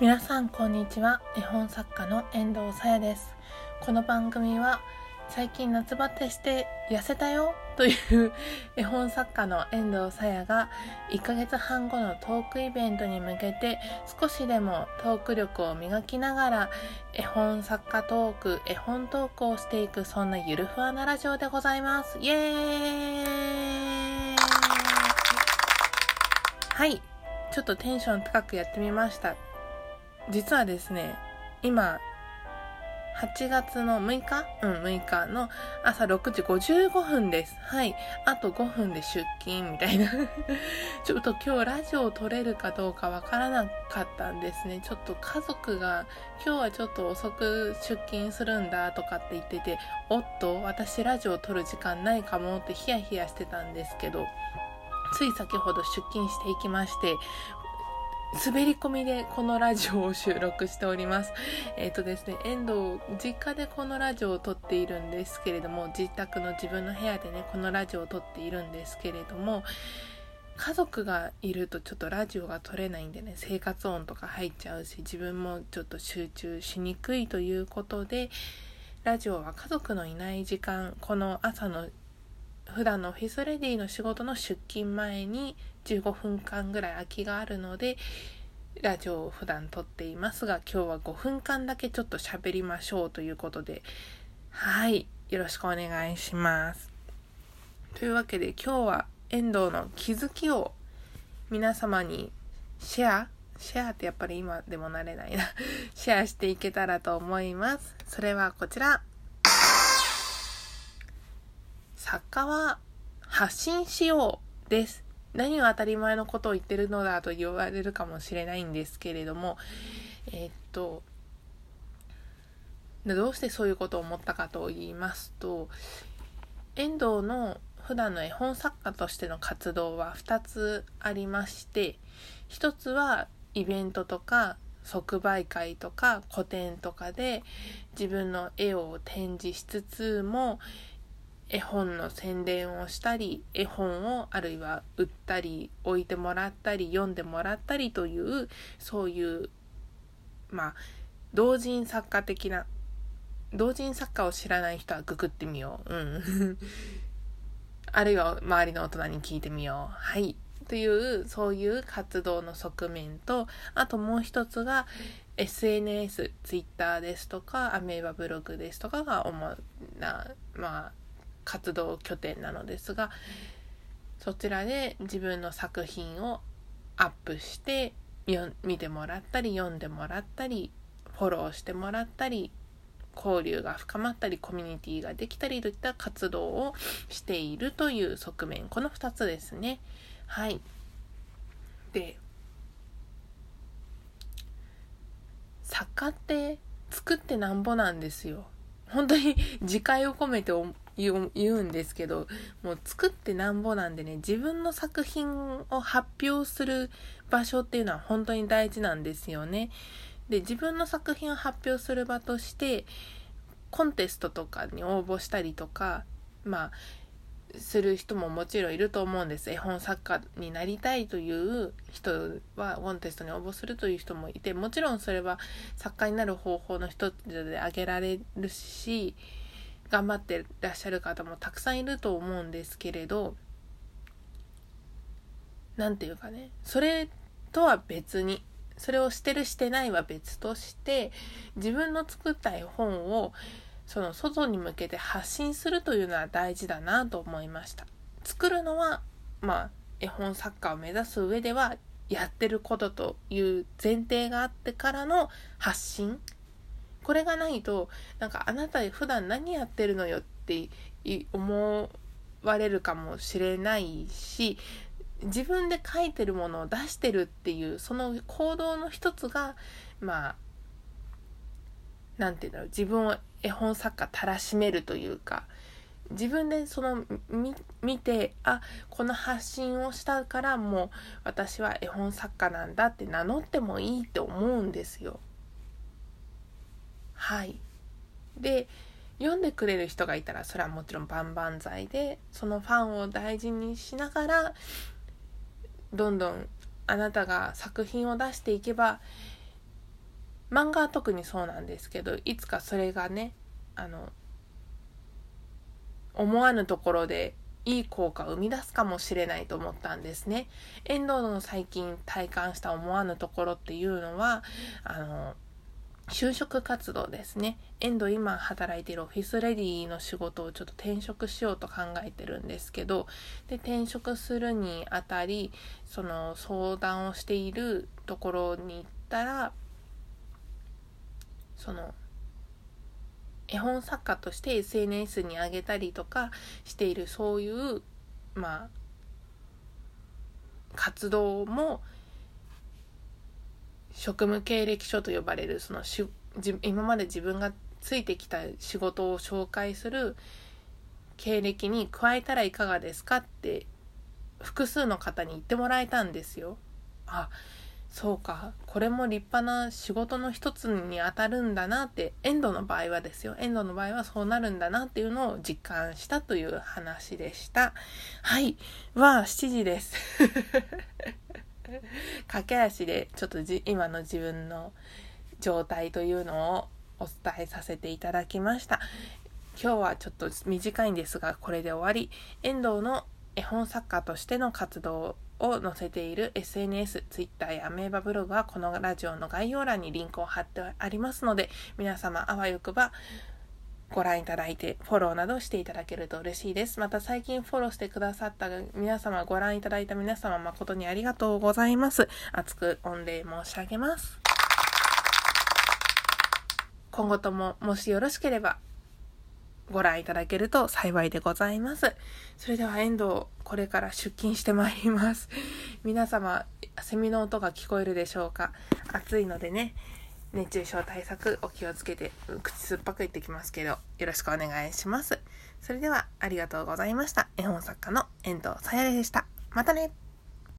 皆さんこんにちは。絵本作家の遠藤さやです。この番組は最近夏バテして痩せたよという 絵本作家の遠藤さやが1ヶ月半後のトークイベントに向けて少しでもトーク力を磨きながら絵本作家トーク絵本トークをしていくそんなゆるふわなラジオでございます。イエーイ！はい。ちょっとテンション高くやってみました。実はですね、今、8月の6日？うん、6日の朝6時55分です。はい。あと5分で出勤みたいな ちょっと今日ラジオを撮れるかどうかわからなかったんですね。ちょっと家族が今日はちょっと遅く出勤するんだとかって言ってて、おっと、私ラジオを撮る時間ないかもってヒヤヒヤしてたんですけど、つい先ほど出勤していきまして、滑り込みでこのラジオを収録しております。えっ、ー、とですね、遠藤、実家でこのラジオを撮っているんですけれども、自宅の自分の部屋でね、このラジオを撮っているんですけれども、家族がいるとちょっとラジオが撮れないんでね、生活音とか入っちゃうし、自分もちょっと集中しにくいということで、ラジオは家族のいない時間、この朝の普段のオフィスレディの仕事の出勤前に15分間ぐらい空きがあるのでラジオを普段撮っていますが今日は5分間だけちょっと喋りましょうということではいよろしくお願いします。というわけで今日は遠藤の気づきを皆様にシェアシェアってやっぱり今でもなれないな。シェアしていけたらと思います。それはこちら。作家は発信しようです。何を当たり前のことを言ってるのだと言われるかもしれないんですけれども、えー、っと、どうしてそういうことを思ったかと言いますと、遠藤の普段の絵本作家としての活動は2つありまして、1つはイベントとか即売会とか個展とかで自分の絵を展示しつつも絵本の宣伝をしたり絵本をあるいは売ったり置いてもらったり読んでもらったりというそういうまあ同人作家的な同人作家を知らない人はググってみよう。うん。あるいは周りの大人に聞いてみよう。はい。というそういう活動の側面とあともう一つが SNS、Twitter ですとかアメーバブログですとかが主なまあ活動拠点なのですがそちらで自分の作品をアップして見てもらったり読んでもらったりフォローしてもらったり交流が深まったりコミュニティができたりといった活動をしているという側面。この2つですね。はい。で作家って作ってなんぼなんですよ。本当に自戒を込めて言うんですけどもう作ってなんぼなんでね自分の作品を発表する場所っていうのは本当に大事なんですよね。で自分の作品を発表する場としてコンテストとかに応募したりとかまあする人ももちろんいると思うんです。絵本作家になりたいという人はコンテストに応募するという人もいて、もちろんそれは作家になる方法の一つで挙げられるし、頑張ってらっしゃる方もたくさんいると思うんですけれど何て言うかねそれとは別にそれをしてるしてないは別として自分の作った絵本をその外に向けて発信するというのは大事だなと思いました。作るのはまあ絵本作家を目指す上ではやってることという前提があってからの発信これがないとなんかあなた普段何やってるのよって思われるかもしれないし自分で書いてるものを出してるっていうその行動の一つがまあ何て言うんだろう自分を絵本作家たらしめるというか自分でその見てあこの発信をしたからもう私は絵本作家なんだって名乗ってもいいって思うんですよ。はいで読んでくれる人がいたらそれはもちろん万々歳でそのファンを大事にしながらどんどんあなたが作品を出していけば漫画は特にそうなんですけどいつかそれがねあの思わぬところでいい効果を生み出すかもしれないと思ったんですね。遠藤の最近体感した思わぬところっていうのはあの就職活動ですね。遠藤今働いているオフィスレディの仕事をちょっと転職しようと考えてるんですけど、で、転職するにあたり、その相談をしているところに行ったら、その、絵本作家として SNS に上げたりとかしているそういう、まあ、活動も職務経歴書と呼ばれるそのし今まで自分がついてきた仕事を紹介する経歴に加えたらいかがですかって複数の方に言ってもらえたんですよ。あそうか。これも立派な仕事の一つにあたるんだなってエンドの場合はですよ。エンドの場合はそうなるんだなっていうのを実感したという話でした。はい。は7時です。駆け足でちょっと今の自分の状態というのをお伝えさせていただきました。今日はちょっと短いんですがこれで終わり。遠藤の絵本作家としての活動を載せている SNS、Twitter やアメーバブログはこのラジオの概要欄にリンクを貼ってありますので皆様あわよくばご覧いただいて、フォローなどしていただけると嬉しいです。また最近フォローしてくださった皆様、ご覧いただいた皆様、誠にありがとうございます。熱く御礼申し上げます。今後とも、もしよろしければ、ご覧いただけると幸いでございます。それでは遠藤、これから出勤してまいります。皆様、セミの音が聞こえるでしょうか？暑いのでね、熱中症対策お気をつけて口酸っぱく言ってきますけどよろしくお願いします。それではありがとうございました。絵本作家の遠藤さやでした。またね。